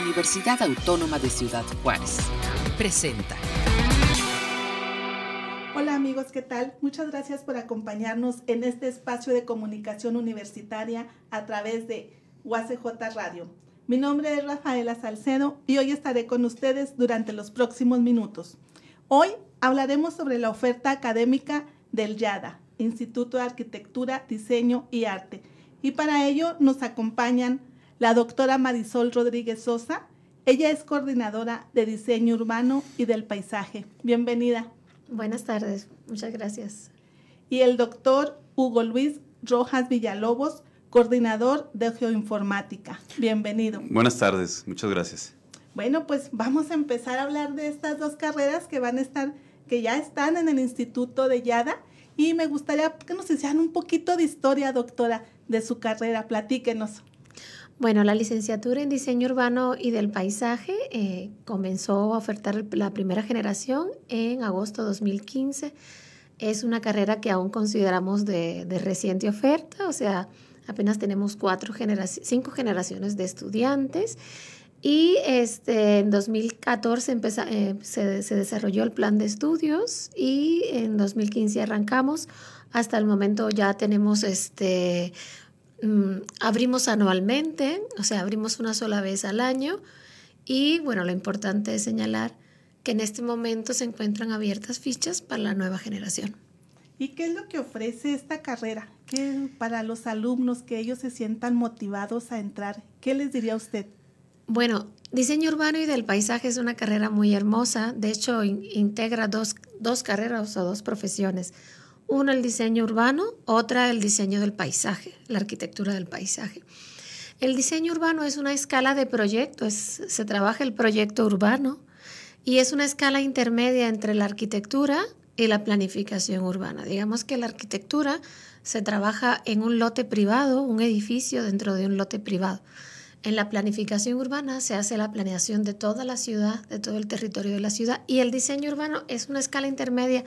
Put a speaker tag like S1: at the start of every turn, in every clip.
S1: Universidad Autónoma de Ciudad Juárez. Presenta.
S2: Hola amigos, ¿qué tal? Muchas gracias por acompañarnos en este espacio de comunicación universitaria a través de UACJ Radio. Mi nombre es Rafaela Salcedo y hoy estaré con ustedes durante los próximos minutos. Hoy hablaremos sobre la oferta académica del YADA, Instituto de Arquitectura, Diseño y Arte. Y para ello nos acompañan la doctora Marisol Rodríguez Sosa. Ella es coordinadora de diseño urbano y del paisaje. Bienvenida.
S3: Buenas tardes, muchas gracias.
S2: Y el doctor Hugo Luis Rojas Villalobos, coordinador de geoinformática. Bienvenido.
S4: Buenas tardes, muchas gracias.
S2: Bueno, pues vamos a empezar a hablar de estas dos carreras que van a estar, que ya están en el Instituto de Yada. Y me gustaría que nos hicieran un poquito de historia, doctora, de su carrera. Platíquenos.
S3: Bueno, la licenciatura en diseño urbano y del paisaje eh, comenzó a ofertar la primera generación en agosto de 2015. Es una carrera que aún consideramos de, reciente oferta, o sea, apenas tenemos cuatro cinco generaciones de estudiantes. Y este, en 2014 eh, se, se, desarrolló el plan de estudios y en 2015 arrancamos. Hasta el momento ya tenemos este, Mm, abrimos anualmente, o sea, abrimos una sola vez al año y bueno, lo importante es señalar que en este momento se encuentran abiertas fichas para la nueva generación.
S2: ¿Y qué es lo que ofrece esta carrera? ¿Qué para los alumnos que ellos se sientan motivados a entrar? ¿Qué les diría usted?
S3: Bueno, diseño urbano y del paisaje es una carrera muy hermosa. De hecho, integra dos, dos carreras o dos profesiones. Una el diseño urbano, otra el diseño del paisaje, la arquitectura del paisaje. El diseño urbano es una escala de proyectos, se trabaja el proyecto urbano y es una escala intermedia entre la arquitectura y la planificación urbana. Digamos que la arquitectura se trabaja en un lote privado, un edificio dentro de un lote privado. En la planificación urbana se hace la planeación de toda la ciudad, de todo el territorio de la ciudad y el diseño urbano es una escala intermedia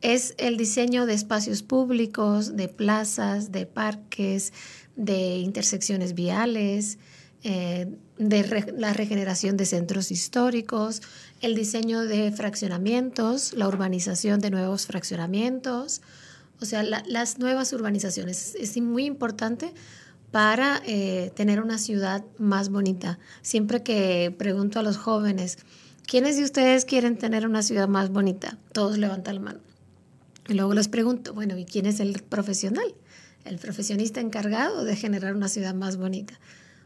S3: es el diseño de espacios públicos, de plazas, de parques, de intersecciones viales, eh, de la regeneración de centros históricos, el diseño de fraccionamientos, la urbanización de nuevos fraccionamientos, o sea, las nuevas urbanizaciones. Es muy importante para eh, tener una ciudad más bonita. Siempre que pregunto a los jóvenes, ¿quiénes de ustedes quieren tener una ciudad más bonita? Todos levantan la mano. Y luego les pregunto, bueno, ¿y quién es el profesional? El profesionista encargado de generar una ciudad más bonita.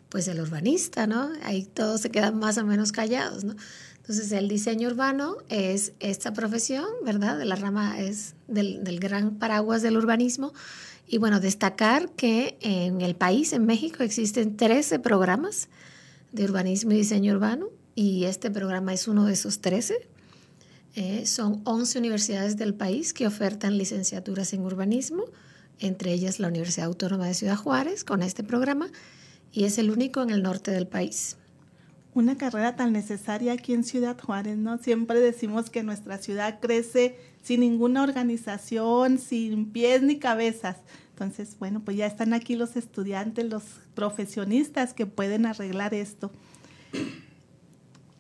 S3: Pues el urbanista, ¿no? Ahí todos se quedan más o menos callados, ¿no? Entonces el diseño urbano es esta profesión, ¿verdad? De la rama es del, del gran paraguas del urbanismo. Y bueno, destacar que en el país, en México, existen 13 programas de urbanismo y diseño urbano y este programa es uno de esos 13 eh, son 11 universidades del país que ofertan licenciaturas en urbanismo, entre ellas la Universidad Autónoma de Ciudad Juárez con este programa y es el único en el norte del país.
S2: Una carrera tan necesaria aquí en Ciudad Juárez, ¿no? Siempre decimos que nuestra ciudad crece sin ninguna organización, sin pies ni cabezas. Entonces, bueno, pues ya están aquí los estudiantes, los profesionistas que pueden arreglar esto.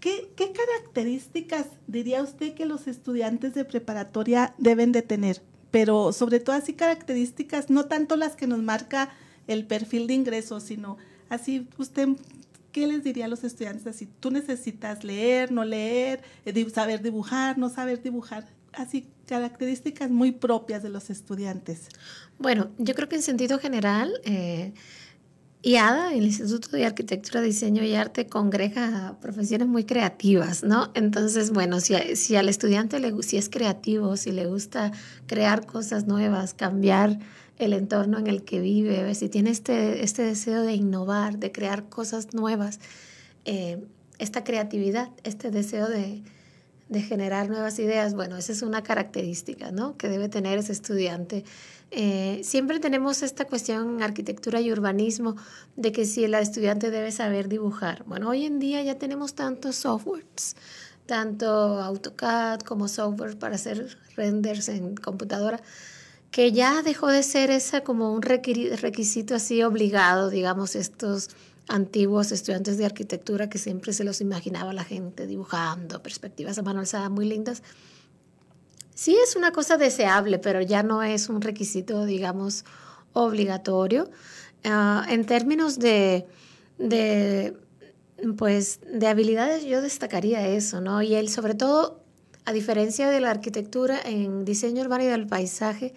S2: ¿Qué, características diría usted que los estudiantes de preparatoria deben de tener? Pero sobre todo así características, no tanto las que nos marca el perfil de ingresos, sino así usted, ¿qué les diría a los estudiantes así? Tú necesitas leer, no leer, eh, saber dibujar, no saber dibujar, así características muy propias de los estudiantes.
S3: Bueno, yo creo que en sentido general... Eh, IADA, el Instituto de Arquitectura, Diseño y Arte, congrega profesiones muy creativas, ¿no? Entonces, bueno, si, si al estudiante le, si es creativo, si le gusta crear cosas nuevas, cambiar el entorno en el que vive, si tiene este, este deseo de innovar, de crear cosas nuevas, eh, esta creatividad, este deseo de, de generar nuevas ideas, bueno, esa es una característica, ¿no? Que debe tener ese estudiante eh, siempre tenemos esta cuestión en arquitectura y urbanismo de que si el estudiante debe saber dibujar. Bueno, hoy en día ya tenemos tantos softwares, tanto AutoCAD como software para hacer renders en computadora, que ya dejó de ser esa como un requisito así obligado, digamos, estos antiguos estudiantes de arquitectura que siempre se los imaginaba la gente dibujando perspectivas a mano alzada muy lindas. Sí es una cosa deseable, pero ya no es un requisito, digamos, obligatorio. Ah, en términos de, de, pues, de habilidades, yo destacaría eso, ¿no? Y él, sobre todo, a diferencia de la arquitectura, en diseño urbano y del paisaje,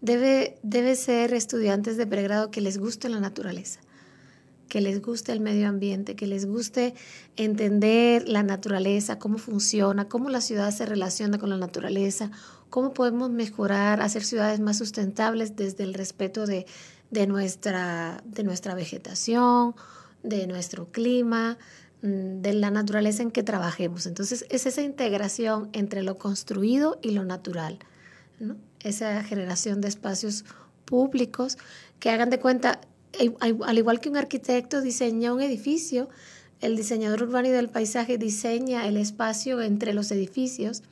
S3: debe, debe ser estudiantes de pregrado que les guste la naturaleza que les guste el medio ambiente, que les guste entender la naturaleza, cómo funciona, cómo la ciudad se relaciona con la naturaleza, cómo podemos mejorar, hacer ciudades más sustentables desde el respeto de, nuestra, de nuestra vegetación, de nuestro clima, mm, de la naturaleza en que trabajemos. Entonces, es esa integración entre lo construido y lo natural, esa generación de espacios públicos que hagan de cuenta, al igual que un arquitecto diseña un edificio, el diseñador urbano y del paisaje diseña el espacio entre los edificios,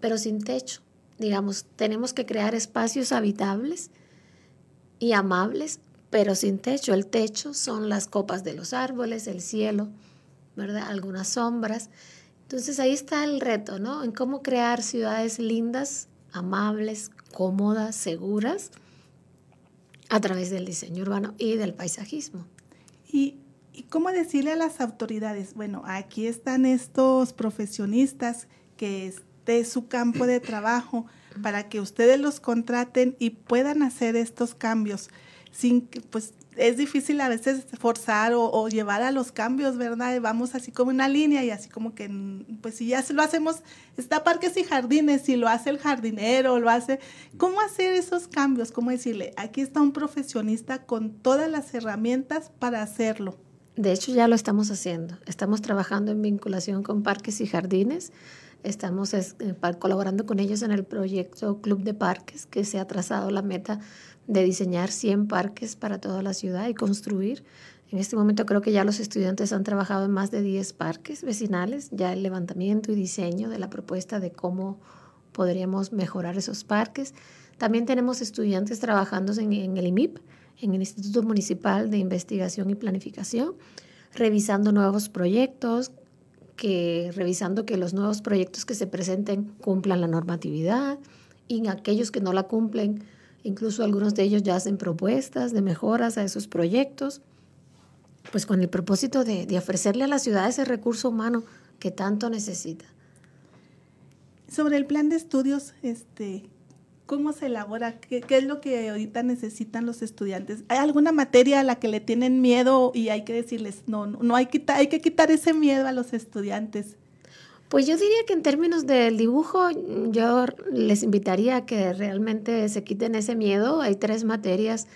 S3: pero sin techo. Digamos, tenemos que crear espacios habitables y amables, pero sin techo. El techo son las copas de los árboles, el cielo, ¿verdad? Algunas sombras. Entonces ahí está el reto, ¿no? En cómo crear ciudades lindas, amables, cómodas, seguras a través del diseño urbano y del paisajismo.
S2: ¿Y, cómo decirle a las autoridades? Bueno, aquí están estos profesionistas que es de su campo de trabajo para que ustedes los contraten y puedan hacer estos cambios sin pues, es difícil a veces forzar o, llevar a los cambios, ¿verdad? Vamos así como una línea y así como que, pues si ya lo hacemos, está parques y jardines, si lo hace el jardinero, lo hace, ¿cómo hacer esos cambios? ¿Cómo decirle? Aquí está un profesionista con todas las herramientas para hacerlo.
S3: De hecho, ya lo estamos haciendo. Estamos trabajando en vinculación con parques y jardines. Estamos eh, colaborando con ellos en el proyecto Club de Parques, que se ha trazado la meta de diseñar 100 parques para toda la ciudad y construir. En este momento creo que ya los estudiantes han trabajado en más de 10 parques vecinales, ya el levantamiento y diseño de la propuesta de cómo podríamos mejorar esos parques. También tenemos estudiantes trabajando en, en el IMIP, en el Instituto Municipal de Investigación y Planificación, revisando nuevos proyectos, que, revisando que los nuevos proyectos que se presenten cumplan la normatividad y aquellos que no la cumplen, Incluso algunos de ellos ya hacen propuestas de mejoras a esos proyectos, pues con el propósito de, ofrecerle a la ciudad ese recurso humano que tanto necesita.
S2: Sobre el plan de estudios, este, ¿cómo se elabora? ¿Qué, ¿Qué, es lo que ahorita necesitan los estudiantes? ¿Hay alguna materia a la que le tienen miedo y hay que decirles, no, no, no hay, que, hay que quitar ese miedo a los estudiantes?
S3: Pues yo diría que en términos del dibujo, yo les invitaría a que realmente se quiten ese miedo. Hay tres materias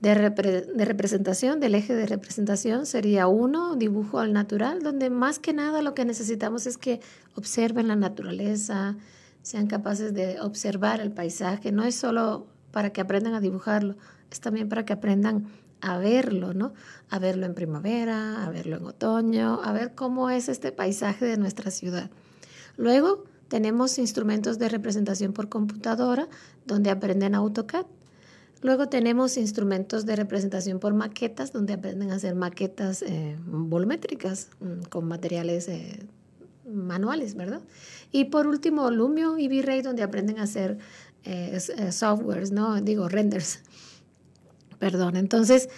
S3: de, representación, del eje de representación. Sería uno, dibujo al natural, donde más que nada lo que necesitamos es que observen la naturaleza, sean capaces de observar el paisaje. No es solo para que aprendan a dibujarlo, es también para que aprendan a verlo, ¿no? A verlo en primavera, a verlo en otoño, a ver cómo es este paisaje de nuestra ciudad. Luego tenemos instrumentos de representación por computadora donde aprenden AutoCAD. Luego tenemos instrumentos de representación por maquetas donde aprenden a hacer maquetas eh, volumétricas mm, con materiales eh, manuales, ¿verdad? Y por último, Lumio y V-Ray donde aprenden a hacer eh, softwares, ¿no? Digo, renders perdón. Entonces,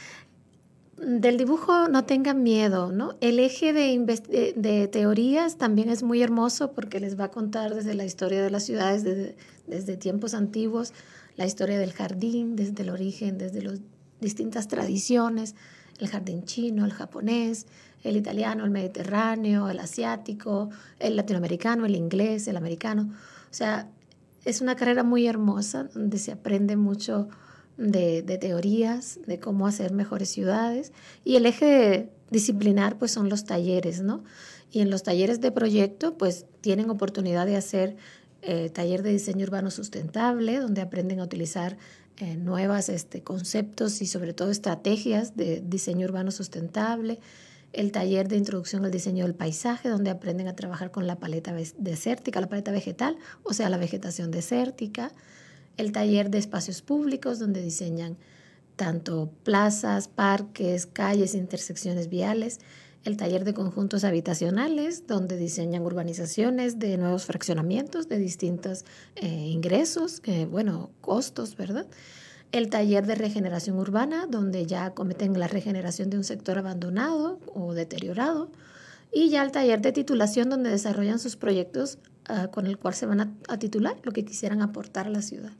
S3: del dibujo no tengan miedo, ¿no? El eje de, teorías también es muy hermoso porque les va a contar desde la historia de las ciudades, desde, desde tiempos antiguos, la historia del jardín, desde el origen, desde las distintas tradiciones, el jardín chino, el japonés, el italiano, el mediterráneo, el asiático, el latinoamericano, el inglés, el americano. O sea, es una carrera muy hermosa donde se aprende mucho de, teorías de cómo hacer mejores ciudades. Y el eje disciplinar pues son los talleres, ¿no? Y en los talleres de proyecto pues tienen oportunidad de hacer eh, taller de diseño urbano sustentable donde aprenden a utilizar eh, nuevos este, conceptos y sobre todo estrategias de diseño urbano sustentable, el taller de introducción al diseño del paisaje, donde aprenden a trabajar con la paleta desértica, la paleta vegetal, o sea, la vegetación desértica, el taller de espacios públicos, donde diseñan tanto plazas, parques, calles, intersecciones viales, el taller de conjuntos habitacionales, donde diseñan urbanizaciones de nuevos fraccionamientos de distintos eh, ingresos, bueno, costos, ¿verdad? El taller de regeneración urbana, donde ya cometen la regeneración de un sector abandonado o deteriorado. Y ya el taller de titulación, donde desarrollan sus proyectos ah, con el cual se van a, a titular lo que quisieran aportar a la ciudad.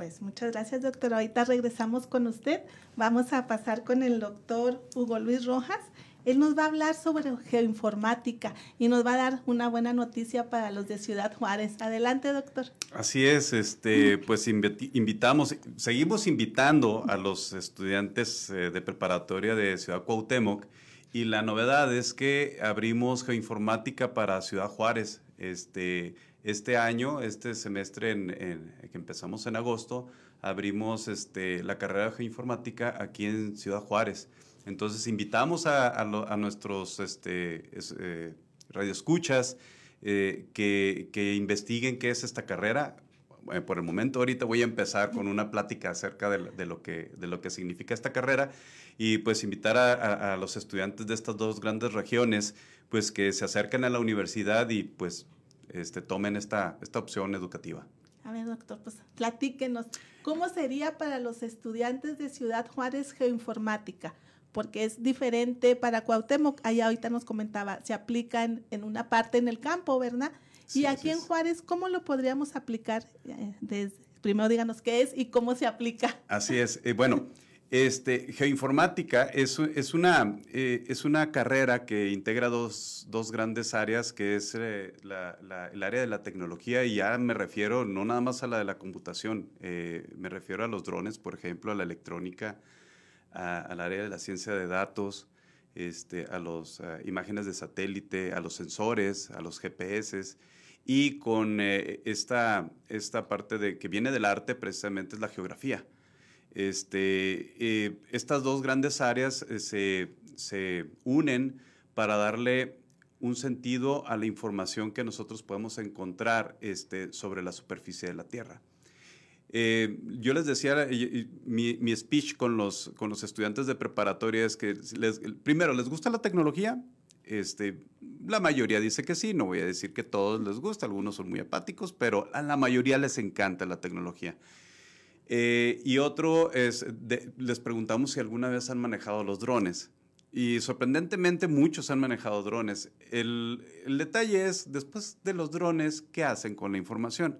S2: Pues muchas gracias, doctor. Ahorita regresamos con usted. Vamos a pasar con el doctor Hugo Luis Rojas. Él nos va a hablar sobre geoinformática y nos va a dar una buena noticia para los de Ciudad Juárez. Adelante, doctor.
S4: Así es, este, pues invitamos, seguimos invitando a los estudiantes eh, de preparatoria de Ciudad Cuauhtémoc y la novedad es que abrimos geoinformática para Ciudad Juárez. Este, este año, este semestre en, que empezamos en agosto, abrimos este, la carrera de geoinformática aquí en Ciudad Juárez. Entonces invitamos a, nuestros este, eh, radioescuchas eh, que, investiguen qué es esta carrera. Por el momento ahorita voy a empezar con una plática acerca de, lo, que, de lo que significa esta carrera y pues invitar a, los estudiantes de estas dos grandes regiones pues que se acerquen a la universidad y pues este, tomen esta, esta opción educativa.
S2: A ver, doctor, pues platíquenos, ¿cómo sería para los estudiantes de Ciudad Juárez geoinformática? porque es diferente para Cuauhtémoc. Allá ahorita nos comentaba, se aplica en, una parte en el campo, ¿verdad? y aquí en Juárez, ¿cómo lo podríamos aplicar? Eh, primero díganos qué es y cómo se aplica.
S4: Así es. Eh, bueno, este, geoinformática es, una, eh, es una carrera que integra dos, dos grandes áreas, que es la, el área de la tecnología, y ya me refiero no nada más a la de la computación, me refiero a los drones, por ejemplo, a la electrónica, al área de la ciencia de datos, este, a las imágenes de satélite, a los sensores, a los GPS. Y con eh, esta, esta parte de, que viene del arte precisamente es la geografía. Este, eh, estas dos grandes áreas eh, se, se, unen para darle un sentido a la información que nosotros podemos encontrar este, sobre la superficie de la Tierra. Eh, yo les decía, mi, mi, speech con los, con los estudiantes de preparatoria es que, les, primero, ¿les gusta la tecnología? Este, la mayoría dice que sí, no voy a decir que todos les gusta, algunos son muy apáticos, pero a la mayoría les encanta la tecnología. Eh, y otro es, les preguntamos si alguna vez han manejado los drones. Y sorprendentemente muchos han manejado drones. El, el detalle es, después de los drones, ¿qué hacen con la información?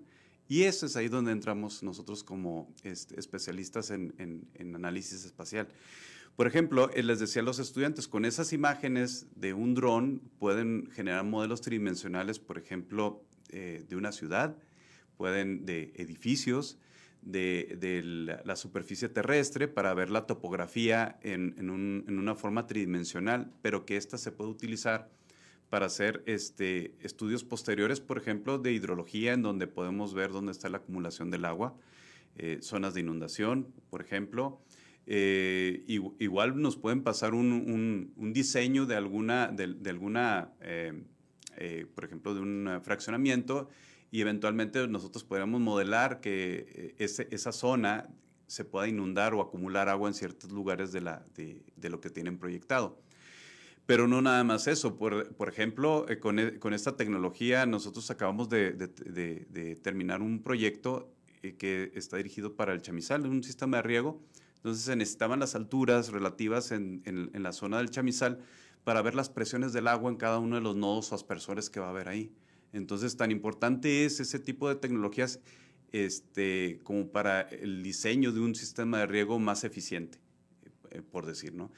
S4: Y eso es ahí donde entramos nosotros como este, especialistas en, análisis espacial. Por ejemplo, eh, les decía a los estudiantes, con esas imágenes de un dron pueden generar modelos tridimensionales, por ejemplo, eh, de una ciudad, pueden de edificios, de, la, superficie terrestre para ver la topografía en, en, una forma tridimensional, pero que ésta se puede utilizar para hacer este, estudios posteriores, por ejemplo, de hidrología, en donde podemos ver dónde está la acumulación del agua, eh, zonas de inundación, por ejemplo. Eh, igual nos pueden pasar un, diseño de alguna, de, alguna eh, por ejemplo, de un fraccionamiento y eventualmente nosotros podríamos modelar que esa zona se pueda inundar o acumular agua en ciertos lugares de, lo que tienen proyectado. Pero no nada más eso. Por, ejemplo, eh, con, e, con, esta tecnología nosotros acabamos de, terminar un proyecto eh, que está dirigido para el chamizal, un sistema de riego. Entonces se necesitaban las alturas relativas en, en, la zona del chamizal para ver las presiones del agua en cada uno de los nodos o aspersores que va a haber ahí. Entonces, tan importante es ese tipo de tecnologías este, como para el diseño de un sistema de riego más eficiente, eh, por decir, ¿no?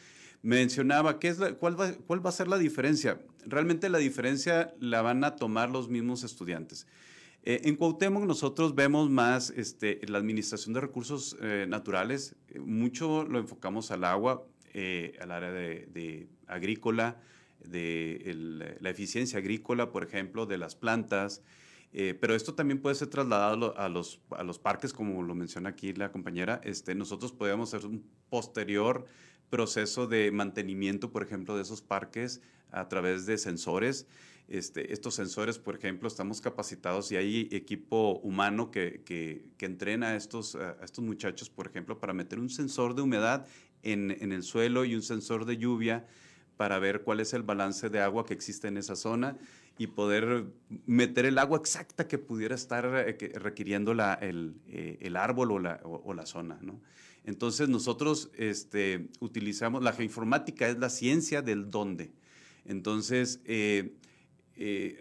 S4: mencionaba, ¿qué es cuál, va, ¿cuál va a ser la diferencia? Realmente la diferencia la van a tomar los mismos estudiantes. Eh, en Cuauhtémoc nosotros vemos más este, la administración de recursos eh, naturales, eh, mucho lo enfocamos al agua, al área de, agrícola, de la eficiencia agrícola, por ejemplo, de las plantas, pero esto también puede ser trasladado a los, a los parques, como lo menciona aquí la compañera. Este, nosotros podríamos hacer un posterior proceso de mantenimiento, por ejemplo, de esos parques a través de sensores. Este, estos sensores, por ejemplo, estamos capacitados y hay equipo humano que, que, entrena a estos, a estos muchachos, por ejemplo, para meter un sensor de humedad en, en, el suelo y un sensor de lluvia para ver cuál es el balance de agua que existe en esa zona y poder meter el agua exacta que pudiera estar eh, requiriendo la, el, eh, el, árbol o la, o, la zona. Entonces nosotros este, utilizamos, la geoinformática es la ciencia del dónde. Entonces, eh,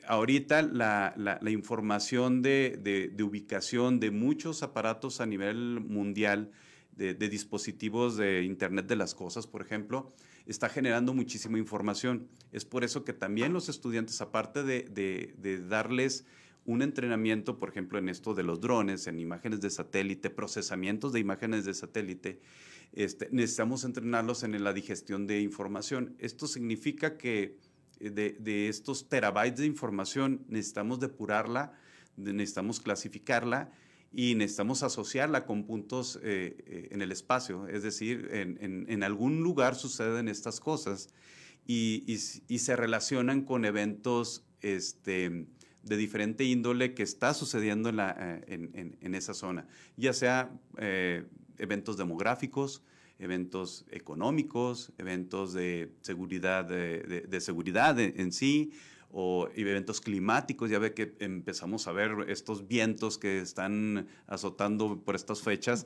S4: ahorita la, información de, ubicación de muchos aparatos a nivel mundial, de, dispositivos de Internet de las Cosas, por ejemplo, está generando muchísima información. Es por eso que también los estudiantes, aparte de, darles un entrenamiento, por ejemplo, en esto de los drones, en imágenes de satélite, procesamientos de imágenes de satélite, este, necesitamos entrenarlos en la digestión de información. Esto significa que de, estos terabytes de información, necesitamos depurarla, necesitamos clasificarla y necesitamos asociarla con puntos eh, eh, en el espacio. Es decir, en, algún lugar suceden estas cosas y, se relacionan con eventos este, de diferente índole que está sucediendo en, la, eh, en esa zona, ya sea eventos demográficos, eventos económicos, eventos de seguridad, de, seguridad en, sí, o eventos climáticos. Ya ve que empezamos a ver estos vientos que están azotando por estas fechas.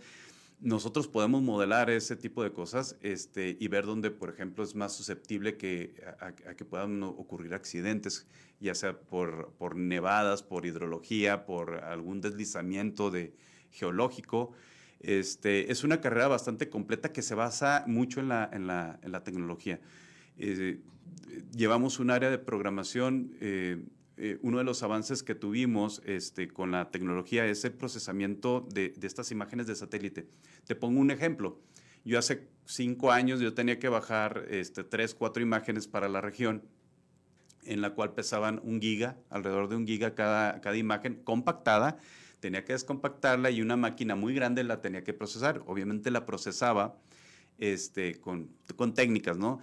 S4: Nosotros podemos modelar ese tipo de cosas este, y ver dónde, por ejemplo, es más susceptible que, a, que puedan ocurrir accidentes, ya sea por, por nevadas, por hidrología, por algún deslizamiento de, geológico. Este, es una carrera bastante completa que se basa mucho en la, en la, en la tecnología. Eh, llevamos un área de programación. Eh, eh, uno de los avances que tuvimos este, con la tecnología es el procesamiento de, de, estas imágenes de satélite. Te pongo un ejemplo. Yo hace cinco años yo tenía que bajar este, tres, cuatro imágenes para la región, en la cual pesaban un giga, alrededor de un giga cada, cada imagen compactada tenía que descompactarla y una máquina muy grande la tenía que procesar. Obviamente la procesaba este, con, con técnicas, ¿no?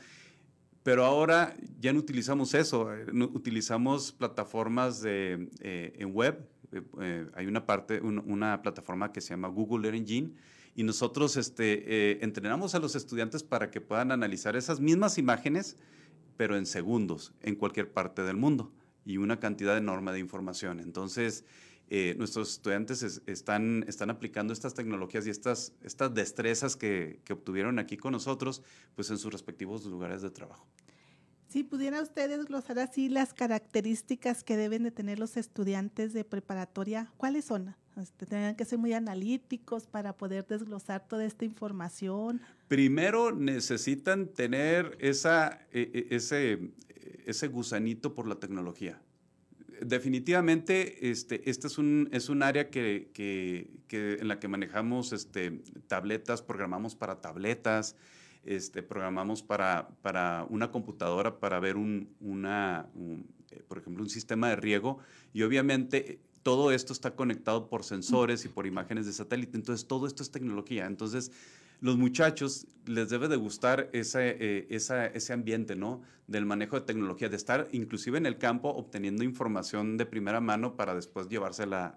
S4: Pero ahora ya no utilizamos eso, eh, utilizamos plataformas eh, en web. Eh, hay una parte, una plataforma que se llama Google Earth Engine y nosotros este, entrenamos a los estudiantes para que puedan analizar esas mismas imágenes, pero en segundos, en cualquier parte del mundo y una cantidad enorme de información. Entonces, eh, nuestros estudiantes están, están aplicando estas tecnologías y estas, estas destrezas que, que, obtuvieron aquí con nosotros, pues en sus respectivos lugares de trabajo.
S2: Si pudiera usted desglosar así las características que deben de tener los estudiantes de preparatoria, ¿cuáles son? Este, ¿Tendrían que ser muy analíticos para poder desglosar toda esta información?
S4: Primero necesitan tener esa, e, e, ese, ese gusanito por la tecnología definitivamente este, este es, un, es un área que, que, en la que manejamos este, tabletas, programamos para tabletas, este, programamos para, para una computadora para ver un, una, eh, por ejemplo, un sistema de riego y obviamente todo esto está conectado por sensores y por imágenes de satélite, entonces todo esto es tecnología. Entonces, los muchachos les debe de gustar ese, eh, ese ambiente, ¿no? Del manejo de tecnología, de estar inclusive en el campo obteniendo información de primera mano para después llevársela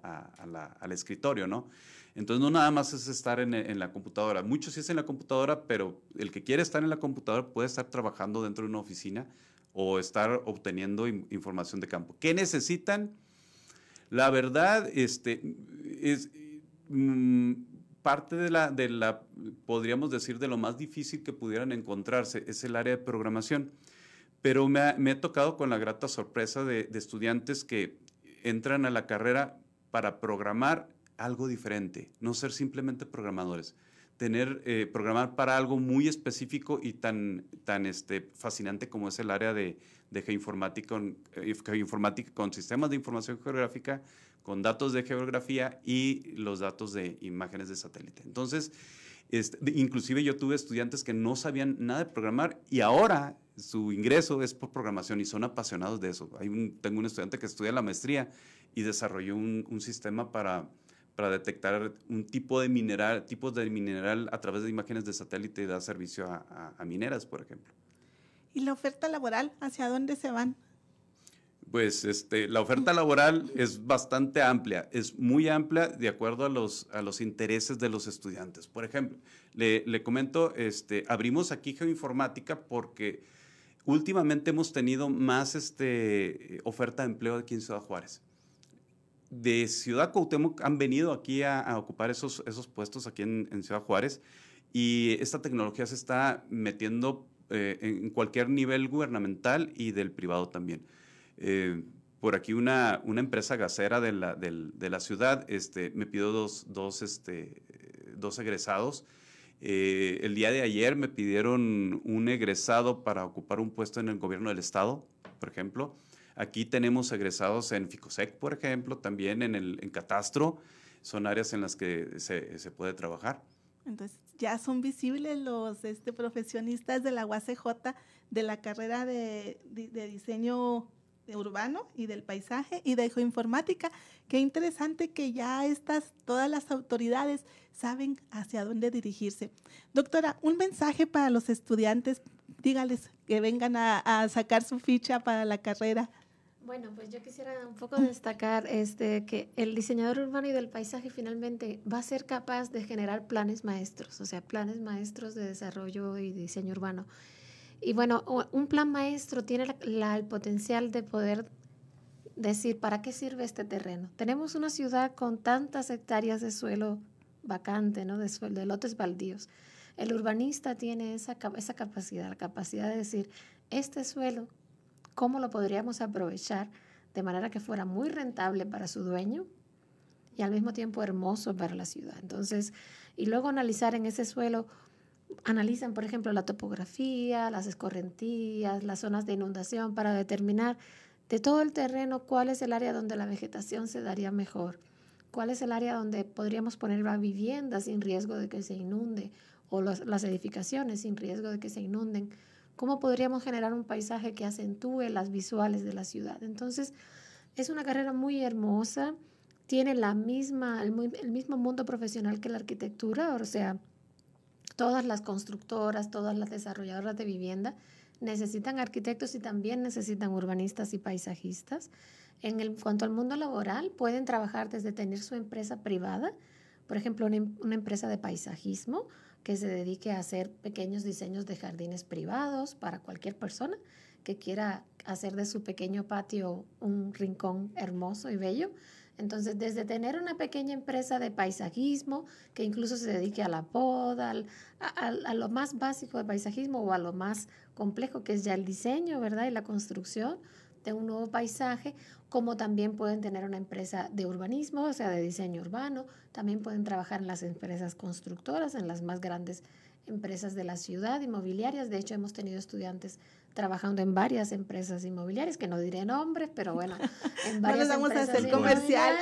S4: al escritorio, ¿no? Entonces no nada más es estar en, la computadora. Muchos sí es en la computadora, pero el que quiere estar en la computadora puede estar trabajando dentro de una oficina o estar obteniendo información de campo. ¿Qué necesitan? La verdad, este, es... Mm, parte de la, de la, podríamos decir, de lo más difícil que pudieran encontrarse es el área de programación. Pero me he tocado con la grata sorpresa de, estudiantes que entran a la carrera para programar algo diferente, no ser simplemente programadores, tener, eh, programar para algo muy específico y tan, tan este, fascinante como es el área de, de geoinformática, eh, geoinformática con sistemas de información geográfica con datos de geografía y los datos de imágenes de satélite. Entonces, este, inclusive yo tuve estudiantes que no sabían nada de programar y ahora su ingreso es por programación y son apasionados de eso. Hay un, tengo un estudiante que estudia la maestría y desarrolló un, un sistema para, para detectar un tipo de mineral, tipos de mineral a través de imágenes de satélite y dar servicio a, mineras, por ejemplo.
S2: ¿Y la oferta laboral, hacia dónde se van?
S4: Pues este, la oferta laboral es bastante amplia, es muy amplia de acuerdo a los, a los intereses de los estudiantes. Por ejemplo, le, le comento, este, abrimos aquí geoinformática porque últimamente hemos tenido más este, oferta de empleo aquí en Ciudad Juárez de Ciudad Cuauhtémoc han venido aquí a, ocupar esos, esos puestos aquí en, Ciudad Juárez y esta tecnología se está metiendo eh, en cualquier nivel gubernamental y del privado también. Eh, por aquí una, una empresa gasera de la, de la ciudad este, me pidió dos, dos, este, dos egresados. Eh, el día de ayer me pidieron un egresado para ocupar un puesto en el gobierno del estado, por ejemplo. Aquí tenemos egresados en FICOSEC, por ejemplo, también en el en Catastro. Son áreas en las que se, se puede trabajar.
S2: Entonces, ya son visibles los este, profesionistas de la UACJ de la carrera de, de, diseño urbano y del paisaje y de geoinformática. Qué interesante que ya estas, todas las autoridades saben hacia dónde dirigirse. Doctora, un mensaje para los estudiantes, dígales que vengan a, a sacar su ficha para la carrera.
S3: Bueno, pues yo quisiera un poco destacar este, que el diseñador urbano y del paisaje finalmente va a ser capaz de generar planes maestros, o sea, planes maestros de desarrollo y diseño urbano. Y bueno, un plan maestro tiene el potencial de poder decir, ¿para qué sirve este terreno? Tenemos una ciudad con tantas hectáreas de suelo vacante, ¿no? de, suelo, de lotes baldíos. El urbanista tiene esa, esa capacidad, la capacidad de decir, este suelo cómo lo podríamos aprovechar de manera que fuera muy rentable para su dueño y al mismo tiempo hermoso para la ciudad. Entonces, y luego analizar en ese suelo, analizan, por ejemplo, la topografía, las escorrentías, las zonas de inundación para determinar de todo el terreno cuál es el área donde la vegetación se daría mejor, cuál es el área donde podríamos poner la vivienda sin riesgo de que se inunde o las edificaciones sin riesgo de que se inunden ¿Cómo podríamos generar un paisaje que acentúe las visuales de la ciudad? Entonces, es una carrera muy hermosa, tiene la misma, el, mismo mundo profesional que la arquitectura, o sea, todas las constructoras, todas las desarrolladoras de vivienda necesitan arquitectos y también necesitan urbanistas y paisajistas. En cuanto al mundo laboral, pueden trabajar desde tener su empresa privada, por ejemplo, una, una empresa de paisajismo, que se dedique a hacer pequeños diseños de jardines privados para cualquier persona que quiera hacer de su pequeño patio un rincón hermoso y bello. Entonces, desde tener una pequeña empresa de paisajismo que incluso se dedique a la poda, a, lo más básico de paisajismo o a lo más complejo que es ya el diseño, ¿verdad? Y la construcción de un nuevo paisaje, como también pueden tener una empresa de urbanismo, o sea, de diseño urbano, también pueden trabajar en las empresas constructoras, en las más grandes empresas de la ciudad, inmobiliarias. De hecho, hemos tenido estudiantes trabajando en varias empresas inmobiliarias, que no diré nombres, pero bueno, en varias
S2: no vamos a hacer comercial.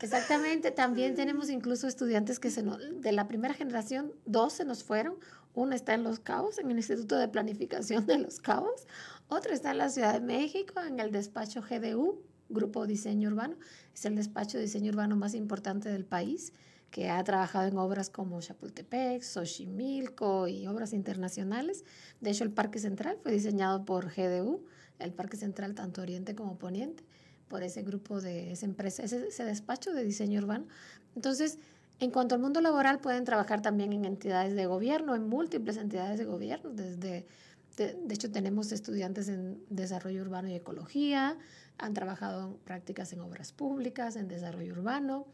S3: Exactamente. También tenemos incluso estudiantes que se de la primera generación, dos se nos fueron. Uno está en Los Cabos, en el Instituto de Planificación de Los Cabos. Otro está en la Ciudad de México, en el despacho GDU, Grupo Diseño Urbano. Es el despacho de diseño urbano más importante del país, que ha trabajado en obras como Chapultepec, Xochimilco y obras internacionales. De hecho, el Parque Central fue diseñado por GDU, el Parque Central tanto Oriente como Poniente, por ese grupo de esa empresa, ese, despacho de diseño urbano. Entonces, en cuanto al mundo laboral, pueden trabajar también en entidades de gobierno, en múltiples entidades de gobierno, desde de, hecho, tenemos estudiantes en desarrollo urbano y ecología, han trabajado en prácticas en obras públicas, en desarrollo urbano,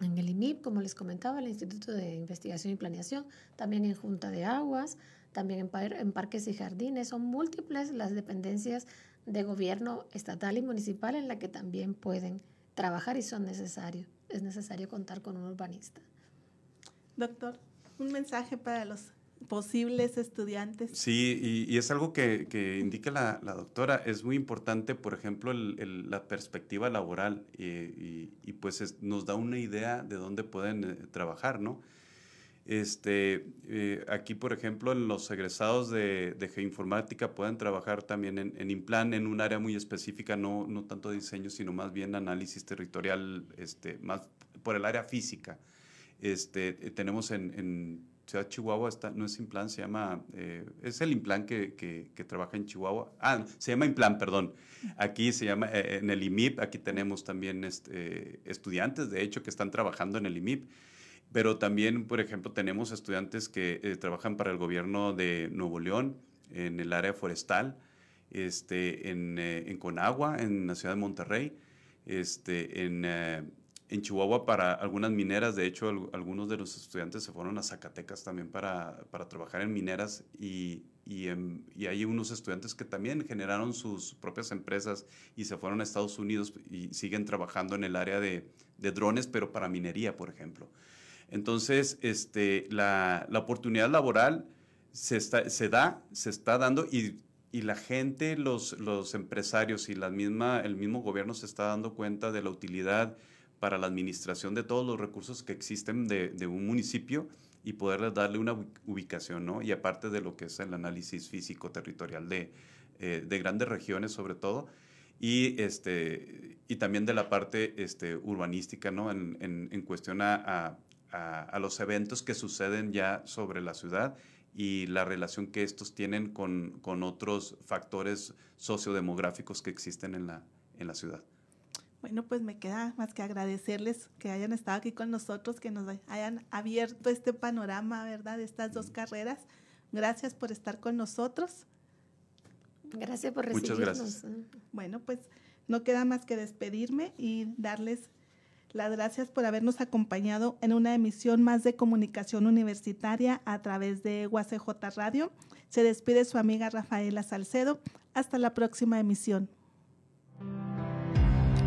S3: en el IMIP, como les comentaba, el Instituto de Investigación y Planeación, también en Junta de Aguas, también en, en parques y jardines. Son múltiples las dependencias de gobierno estatal y municipal en la que también pueden trabajar y son necesarios. Es necesario contar con un urbanista.
S2: Doctor, un mensaje para los posibles estudiantes.
S4: Sí, y, es algo que, indica la, doctora. Es muy importante, por ejemplo, la perspectiva laboral y, pues nos da una idea de dónde pueden eh, trabajar, ¿no? Este, eh, aquí, por ejemplo, en los egresados de, de geoinformática pueden trabajar también en, en Implan, en un área muy específica, no, no tanto diseño, sino más bien análisis territorial, este, más por el área física. Este, tenemos en, Ciudad Chihuahua, está, no es Implan, se llama, eh, es el Implan que, que, trabaja en Chihuahua. Ah, se llama Implan, perdón. Aquí se llama, eh, en el IMIP, aquí tenemos también este, estudiantes, de hecho, que están trabajando en el IMIP. Pero también, por ejemplo, tenemos estudiantes que eh, trabajan para el gobierno de Nuevo León, en el área forestal, este, en, en Conagua, en la ciudad de Monterrey, este, en en Chihuahua para algunas mineras. De hecho, algunos de los estudiantes se fueron a Zacatecas también para, para trabajar en mineras y, y, hay unos estudiantes que también generaron sus propias empresas y se fueron a Estados Unidos y siguen trabajando en el área de, de drones, pero para minería, por ejemplo. Entonces, este, la, la oportunidad laboral se, está, se da, se está dando y y la gente, los, los empresarios y la misma, el mismo gobierno se está dando cuenta de la utilidad para la administración de todos los recursos que existen de, de un municipio y poderles darle una ubicación, ¿no? Y aparte de lo que es el análisis físico territorial de, eh, de grandes regiones sobre todo, y, este, y también de la parte este, urbanística, ¿no? En, en, en cuestión a, a, a, los eventos que suceden ya sobre la ciudad y la relación que estos tienen con, con otros factores sociodemográficos que existen en la, en la ciudad.
S2: Bueno, pues me queda más que agradecerles que hayan estado aquí con nosotros, que nos hayan abierto este panorama, ¿verdad?, de estas dos carreras. Gracias por estar con nosotros.
S3: Gracias por recibirnos. Muchas gracias.
S2: Bueno, pues no queda más que despedirme y darles las gracias por habernos acompañado en una emisión más de comunicación universitaria a través de UACJ Radio. Se despide su amiga Rafaela Salcedo. Hasta la próxima emisión.